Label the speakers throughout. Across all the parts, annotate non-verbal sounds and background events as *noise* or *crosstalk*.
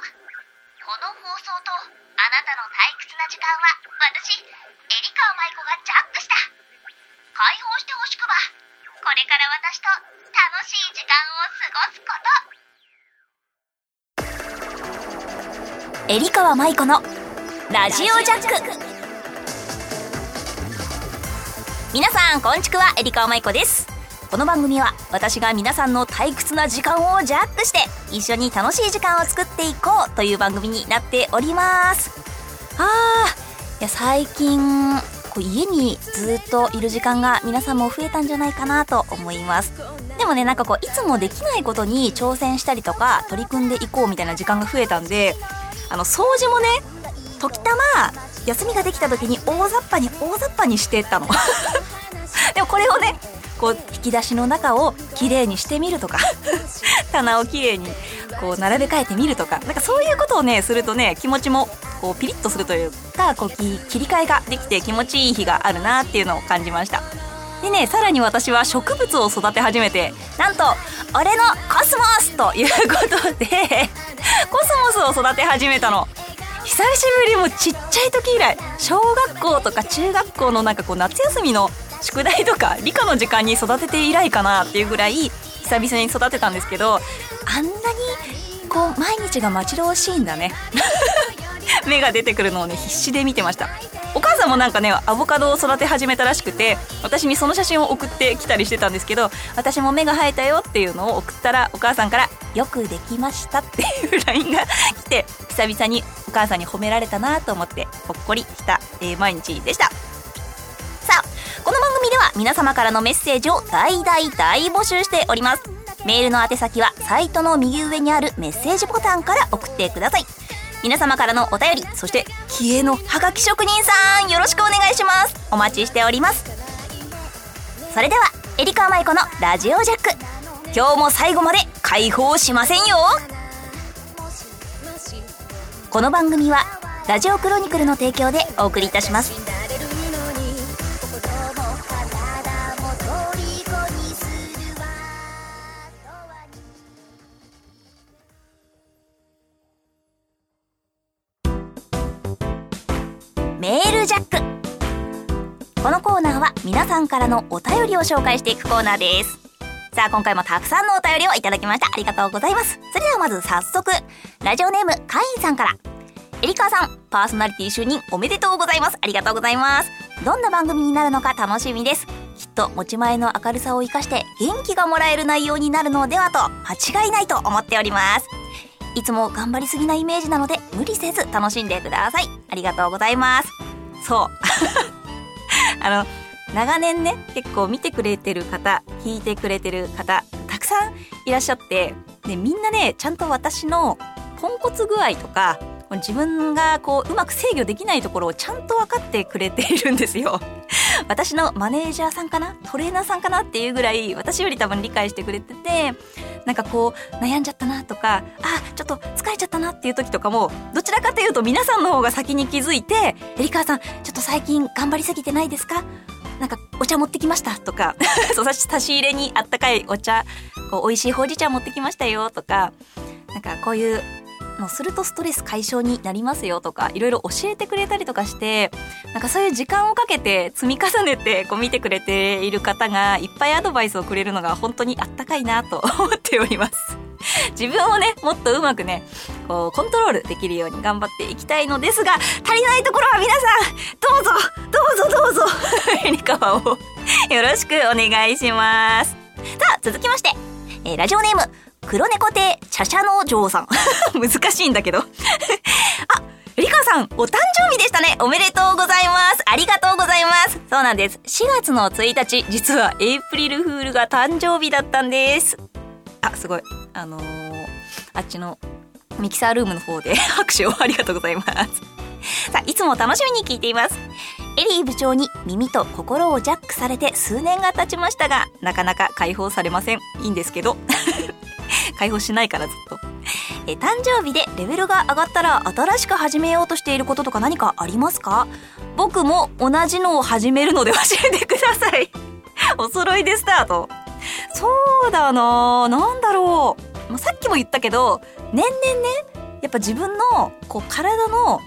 Speaker 1: この放送とあなたの退屈な時間は私エリカ舞子がジャックした。解放してほしくば。これから私と楽しい時間を過ごすこと。
Speaker 2: エリカ舞子のラジオジャック。皆さんこんちくはエリカ舞子です。この番組は私が皆さんの退屈な時間をジャックして一緒に楽しい時間を作っていこうという番組になっております。あーいや最近こう家にずっといる時間が皆さんも増えたんじゃないかなと思います。でもねなんかこういつもできないことに挑戦したりとか取り組んでいこうみたいな時間が増えたんであの掃除もね時たま休みができた時に大雑把に大雑把にしてたの。*laughs* でもこれをねこう引き出しの中をきれいにしてみるとか。*laughs* 棚をきれいにこう並べ替えてみるとか。なんかそういうことをねするとね気持ちもこうピリッとするというかこう切り替えができて気持ちいい日があるなっていうのを感じました。でねさらに私は植物を育て始めてなんと「俺のコスモス!」ということでコスモスを育て始めたの。久しぶりもちっちゃい時以来小学校とか中学校のなんかこう夏休みの宿題とか理科の時間に育てて以来かなっていうぐらい久々に育てたんですけどあんなにこう毎日が待ち遠しいんだね。*laughs* 芽が出てくるのをね必死で見てました。お母さんもなんかねアボカドを育て始めたらしくて私にその写真を送ってきたりしてたんですけど私も芽が生えたよっていうのを送ったらお母さんから「よくできました」っていう LINE が来て久々にお母さんに褒められたなと思ってほっこりした、えー、毎日でした。は皆様からのメッセージを大大大募集しております。メールの宛先はサイトの右上にあるメッセージボタンから送ってください。皆様からのお便りそして気鋭のハガキ職人さんよろしくお願いします。お待ちしております。それではエリカ舞子のラジオジャック。今日も最後まで解放しませんよ。この番組はラジオクロニクルの提供でお送りいたします。メールジャック。このコーナーは皆さんからのお便りを紹介していくコーナーです。さあ今回もたくさんのお便りをいただきました。ありがとうございます。それではまず早速ラジオネームカインさんから。エリカさんパーソナリティ就任おめでとうございます。ありがとうございます。どんな番組になるのか楽しみです。きっと持ち前の明るさを生かして元気がもらえる内容になるのではと間違いないと思っております。いつも頑張りすぎなイメージなので無理せず楽しんでください。ありがとうございます。そう。*laughs* あの長年ね結構見てくれてる方聞いてくれてる方たくさんいらっしゃってでみんなねちゃんと私のポンコツ具合とか自分がこううまく制御できないところをちゃんと分かってくれているんですよ。私のマネージャーさんかな？トレーナーさんかな？っていうぐらい私より多分理解してくれててなんかこう悩んじゃったなとかあちょっと疲れちゃったなっていう時とかもどちらかというと皆さんの方が先に気づいて「エリカさんちょっと最近頑張りすぎてないですか?」なんかお茶持ってきましたとか *laughs* 差し入れにあったかいお茶こう美味しいほうじ茶持ってきましたよとかなんかこういうのするとストレス解消になりますよとかいろいろ教えてくれたりとかしてなんかそういう時間をかけて積み重ねてこう見てくれている方がいっぱいアドバイスをくれるのが本当にあったかいなと *laughs* 思っております。自分をねもっとうまくねこうコントロールできるように頑張っていきたいのですが足りないところは皆さんどうぞどうぞどうぞ *laughs* エリカワをよろしくお願いしますさあ続きまして、えー、ラジオネーム黒猫亭茶々の城さん *laughs* 難しいんだけど *laughs* あリカさん、お誕生日でしたね。おめでとうございます。ありがとうございます。そうなんです。4月の1日、実はエイプリルフールが誕生日だったんです。あ、すごい。あのー、あっちのミキサールームの方で *laughs* 拍手をありがとうございます。さあ、いつも楽しみに聞いています。エリー部長に耳と心をジャックされて数年が経ちましたが、なかなか解放されません。いいんですけど。解放しないからずっと。え誕生日でレベルが上がったら新しく始めようとしていることとか何かありますか？僕も同じのを始めるので教えてください。*laughs* お揃いでスタート。そうだな。なんだろう、ま、さっきも言ったけど年々ねやっぱ自分のこう体の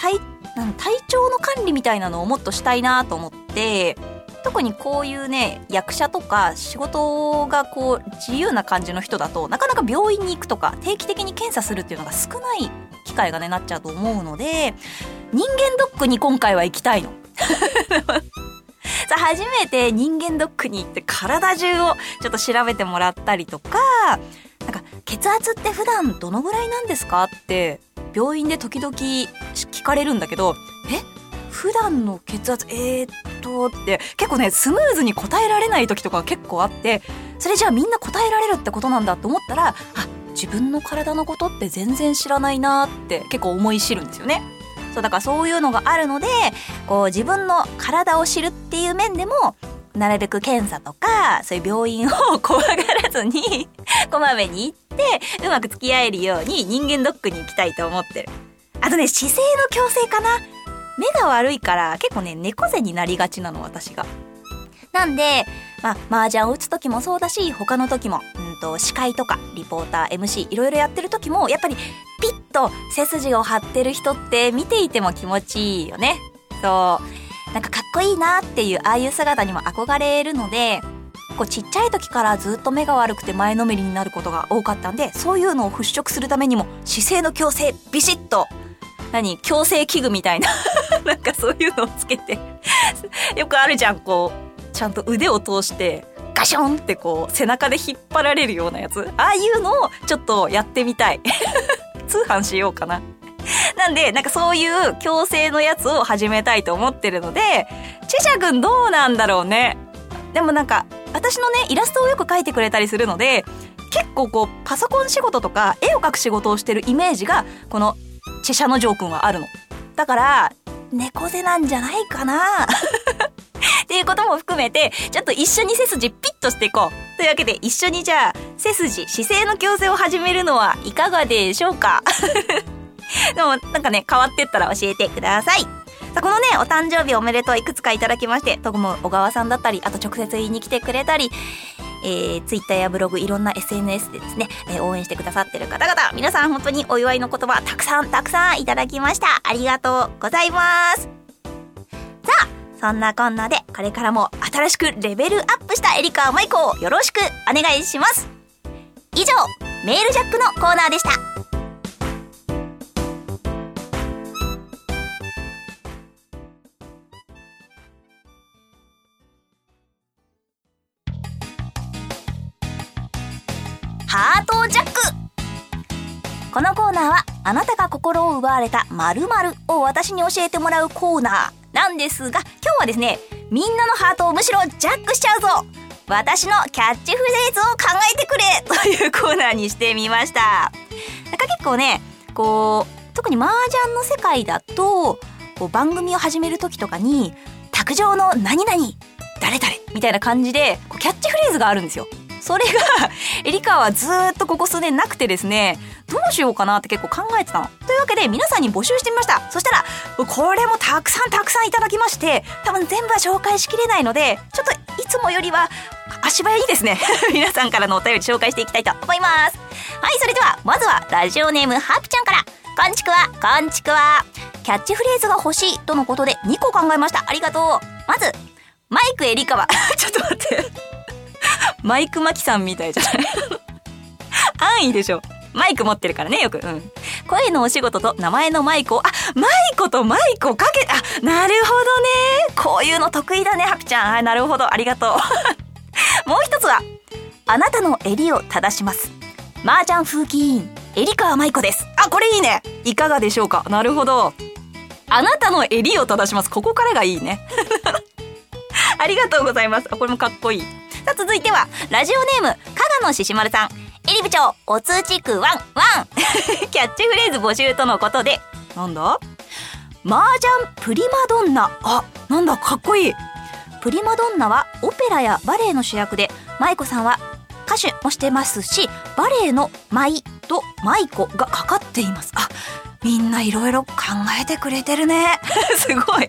Speaker 2: 体なん体調の管理みたいなのをもっとしたいなと思って特にこういうね役者とか仕事がこう自由な感じの人だとなかなか病院に行くとか定期的に検査するっていうのが少ない機会がねなっちゃうと思うので人間ドックに今回は行きたいの。*laughs* さ初めて人間ドックに行って体中をちょっと調べてもらったりとかなんか血圧って普段どのぐらいなんですかって病院で時々聞かれるんだけどえ？普段の血圧えー、っとって。結構ねスムーズに答えられない時とか結構あってそれじゃあみんな答えられるってことなんだと思ったらあ自分の体のことって全然知らないなって結構思い知るんですよね。そうだからそういうのがあるのでこう自分の体を知るっていう面でもなるべく検査とかそういう病院を怖がらずに *laughs* こまめに行ってうまく付き合えるように人間ドックに行きたいと思ってる。あとね姿勢の矯正かな。目が悪いから結構ね猫背になりがちなの私が。なんでまあ麻雀を打つ時もそうだし他の時も、うんと、司会とかリポーター MC いろいろやってる時もやっぱりピッと背筋を張ってる人って見ていても気持ちいいよね。そう。なんかかっこいいなっていうああいう姿にも憧れるのでこうちっちゃい時からずっと目が悪くて前のめりになることが多かったんでそういうのを払拭するためにも姿勢の矯正ビシッと何矯正器具みたいな。*laughs* なんかそういうのをつけて。よくあるじゃんこうちゃんと腕を通してガションってこう背中で引っ張られるようなやつ。ああいうのをちょっとやってみたい。*laughs* 通販しようかな。なんで、なんかそういう矯正のやつを始めたいと思ってるので、チェシャ君どうなんだろうね。でもなんか、私のね、イラストをよく描いてくれたりするので、結構こう、パソコン仕事とか、絵を描く仕事をしてるイメージが、この、ェシャのジョー君はあるの。だから、猫背なんじゃないかなっていうことも含めて、ちょっと一緒に背筋ピッとしていこう。というわけで、一緒にじゃあ、背筋、姿勢の矯正を始めるのはいかがでしょうかでも、なんかね、変わってったら教えてください。さあ、このね、お誕生日おめでとういくつかいただきまして、とも小川さんだったり、あと直接言いに来てくれたり、えー、ツイッターやブログ、いろんな SNS でですね、えー、応援してくださってる方々、皆さん本当にお祝いの言葉、たくさんたくさんいただきました。ありがとうございます。さあ、そんなこんなで、これからも新しくレベルアップしたエリカマイコをよろしくお願いします。以上、メールジャックのコーナーでした。あなたが心を奪われた〇〇を私に教えてもらうコーナーなんですが今日はですねみんなのハートをむしろジャックしちゃうぞ。私のキャッチフレーズを考えてくれというコーナーにしてみました。なんか結構ねこう特に麻雀の世界だとこう番組を始める時とかに卓上の何々誰々みたいな感じでこうキャッチフレーズがあるんですよ。それが *laughs* エリカはずっとここ数年なくてですねどうしようかなって結構考えてたの。というわけで皆さんに募集してみました。そしたらこれもたくさんたくさんいただきまして多分全部は紹介しきれないのでちょっといつもよりは足早にですね。*laughs* 皆さんからのお便り紹介していきたいと思います。はいそれではまずはラジオネームハピちゃんから。こんちくわこんちくわ。キャッチフレーズが欲しいとのことで2個考えました。ありがとう。まずマイクエリカは。*laughs* ちょっと待って。マイクマキさんみたいじゃない？安易でしょ。マイク持ってるからね、よく。うん。声のお仕事と名前のマイクを、あ、マイコとマイクをかけ、あ、なるほどね。こういうの得意だね、ハピちゃん。はい、なるほど。ありがとう。*laughs* もう一つは、あなたの襟を正します。麻雀風紀委員、エリカーマイコです。あ、これいいね。いかがでしょうか？なるほど。あなたの襟を正します。ここからがいいね。*laughs* ありがとうございます。あ、これもかっこいい。さあ続いてはラジオネーム加賀野獅子丸さん。えり部長お通知くワンワン。*laughs* キャッチフレーズ募集とのことで。なんだ？麻雀プリマドンナ。あなんだ？かっこいい。プリマドンナはオペラやバレエの主役で舞子さんは歌手もしてますしバレエの舞と舞子がかかっています。あみんないろいろ考えてくれてるね。*laughs* すごい。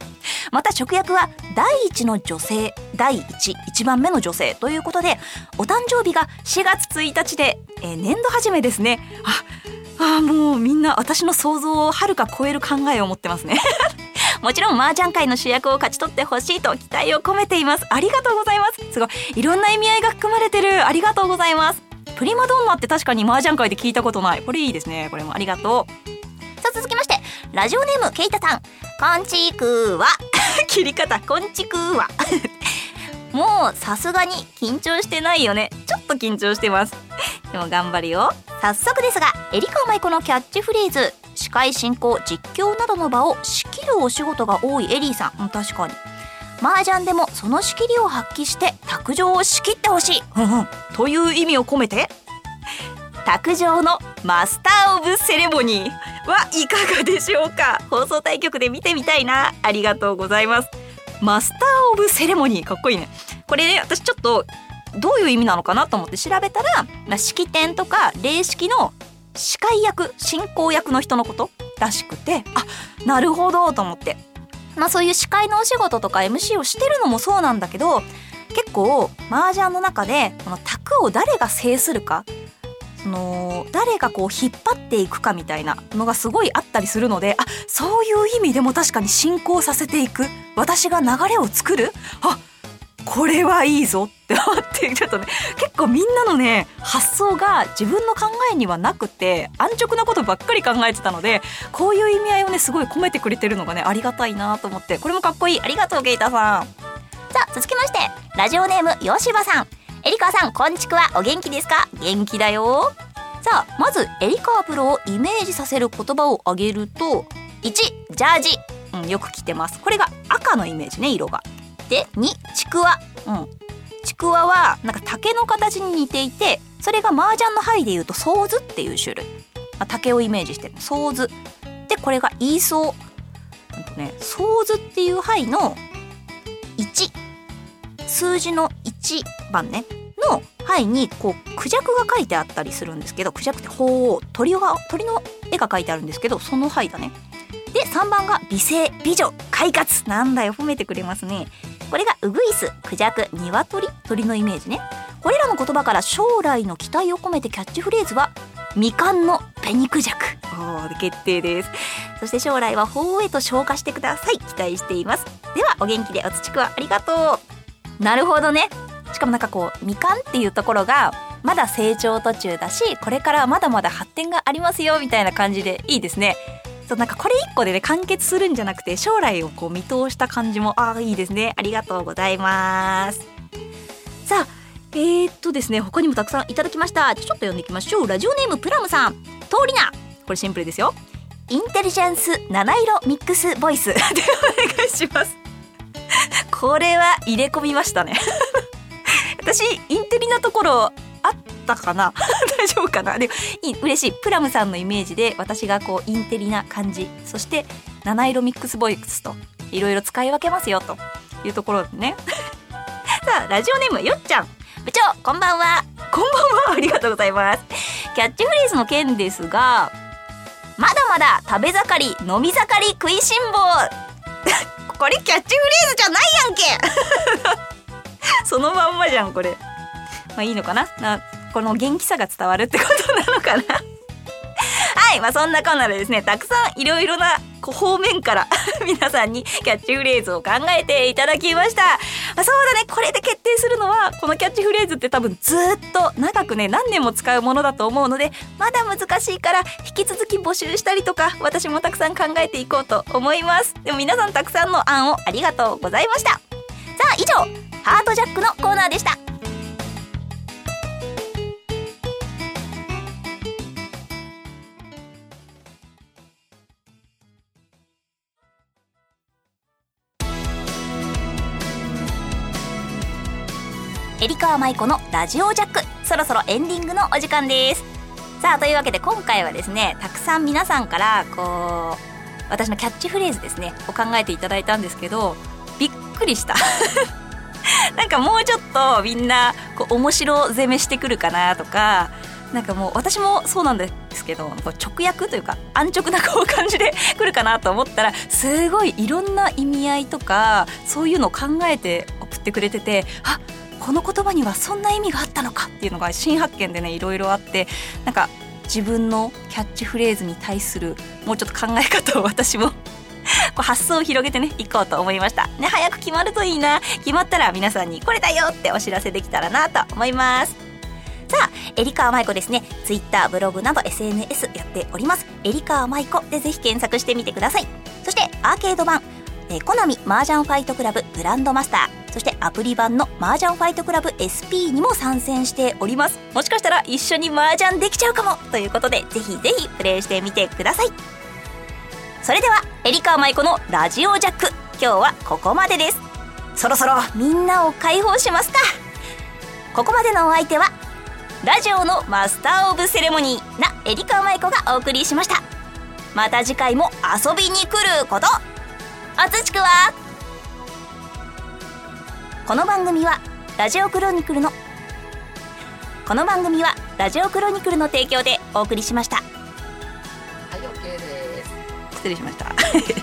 Speaker 2: また直訳は第一の女性第一一番目の女性ということでお誕生日が4月1日で、えー、年度始めですね。ああもうみんな私の想像をはるか超える考えを持ってますね。*laughs* もちろん麻雀界の主役を勝ち取ってほしいと期待を込めています。ありがとうございます。すごい。いろんな意味合いが含まれてる。ありがとうございます。プリマドンナって確かに麻雀界で聞いたことない。これいいですね。これもありがとう。さあ続きましてラジオネームケイタさん。こんちくわ。切り方こんちくわ。*laughs* もうさすがに緊張してないよね。ちょっと緊張してます。*laughs* でも頑張るよ。早速ですがエリカ舞子のキャッチフレーズ。司会進行実況などの場を仕切るお仕事が多いエリーさん、確かに。麻雀でもその仕切りを発揮して卓上を仕切ってほしい、*laughs* という意味を込めて卓上のマスター・オブ・セレモニー。はいかがでしょうか？放送対局で見てみたいな。ありがとうございます。マスター・オブ・セレモニー。かっこいいね。これね私ちょっとどういう意味なのかなと思って調べたら、まあ、式典とか礼式の司会役進行役の人のこと？らしくて。あなるほどと思って。まあそういう司会のお仕事とか MC をしてるのもそうなんだけど結構麻雀の中でこの卓を誰が制するかその誰がこう引っ張っていくかみたいなのがすごいあったりするのであそういう意味でも確かに進行させていく。私が流れを作る。あこれはいいぞって思って *laughs* ちょっとね結構みんなのね発想が自分の考えにはなくて安直なことばっかり考えてたのでこういう意味合いをねすごい込めてくれてるのがねありがたいなと思ってこれもかっこいい。ありがとうゲイタさん。さあ続きましてラジオネームよしばさん。エリカさんこんちくは。お元気ですか？元気だよ。さあまずエリカプロをイメージさせる言葉を挙げると1ジャージ、うん、よく着てます。これが赤のイメージね色が。で2ちくわ。うん。ちくわはなんか竹の形に似ていてそれが麻雀の針でいうとソーズっていう種類、まあ、竹をイメージしてる。ソーズ。でこれがイーソー。ねソーズっていう針の1数字の1番ねの範囲にこうクジャクが書いてあったりするんですけどクジャクって鳳凰鳥が鳥の絵が書いてあるんですけどその範囲だね。で3番が美声美女快活。なんだよ褒めてくれますね。これがウグイスクジャクニワトリ鳥のイメージね。これらの言葉から将来の期待を込めてキャッチフレーズはみかんのペニクジャク。お決定です。そして将来は鳳凰へと昇華してください。期待しています。ではお元気でおつちくわありがとう。なるほどね。しかもなんかこうみかんっていうところがまだ成長途中だしこれからまだまだ発展がありますよみたいな感じでいいですね。そうなんかこれ一個でね完結するんじゃなくて将来をこう見通した感じもああいいですね。ありがとうございます。さあえー、っとですね他にもたくさんいただきました。ちょっと読んでいきましょう。ラジオネームプラムさん。通りなこれシンプルですよ。インテリジェンス七色ミックスボイス。*laughs* でお願いします。*laughs* これは入れ込みましたね。*laughs* 私インテリなところあったかな？*laughs* 大丈夫かな？でい嬉しい。プラムさんのイメージで私がこうインテリな感じ。そして七色ミックスボイスといろいろ使い分けますよというところでね。さあラジオネームよっちゃん。部長こんばんは。こんばんは。ありがとうございます。キャッチフレーズの件ですがまだまだ食べ盛り飲み盛り食いしん坊。これキャッチフレーズじゃないやんけ。*laughs* そのまんまじゃんこれ。まあいいのかな？なこの元気さが伝わるってことなのかな？はいまあそんなこんなでですねたくさんいろいろな方面から *laughs* 皆さんにキャッチフレーズを考えていただきました、まあ、そうだね。これで決定するのはこのキャッチフレーズって多分ずっと長くね何年も使うものだと思うのでまだ難しいから引き続き募集したりとか私もたくさん考えていこうと思います。でも皆さんたくさんの案をありがとうございました。さあ以上ハートジャックのコーナーでした。エリカーマイコのラジオジャック。そろそろエンディングのお時間です。さあというわけで今回はですねたくさん皆さんからこう私のキャッチフレーズですねを考えていただいたんですけどびっくりした。*laughs* なんかもうちょっとみんなこう面白攻めしてくるかなとかなんかもう私もそうなんですけど直訳というか安直なこう感じで来 *laughs* るかなと思ったらすごいいろんな意味合いとかそういうのを考えて送ってくれててあこの言葉にはそんな意味があったのかっていうのが新発見でねいろいろあってなんか自分のキャッチフレーズに対するもうちょっと考え方を私も *laughs* 発想を広げてねいこうと思いましたね早く決まるといいな決まったら皆さんにこれだよってお知らせできたらなと思いますさあ、エリカーマイコですね。ツイッター、ブログなど SNS やっております。エリカーマイコでぜひ検索してみてください。そしてアーケード版、えー、コナミ麻雀ファイトクラブグランドマスターそしてアプリ版の麻雀ファイトクラブ SP にも参戦しております。もしかしたら一緒に麻雀できちゃうかも。ということでぜひぜひプレイしてみてください。それではエリカーマイコのラジオジャック。今日はここまでです。そろそろみんなを解放しますか。ここまでのお相手はラジオのマスター・オブ・セレモニーなエリカーマイコがお送りしました。また次回も遊びに来ること。おつちくはこの番組はラジオクロニクルのこの番組はラジオクロニクルの提供でお送りしました。
Speaker 3: はい OK です。
Speaker 2: 失礼しました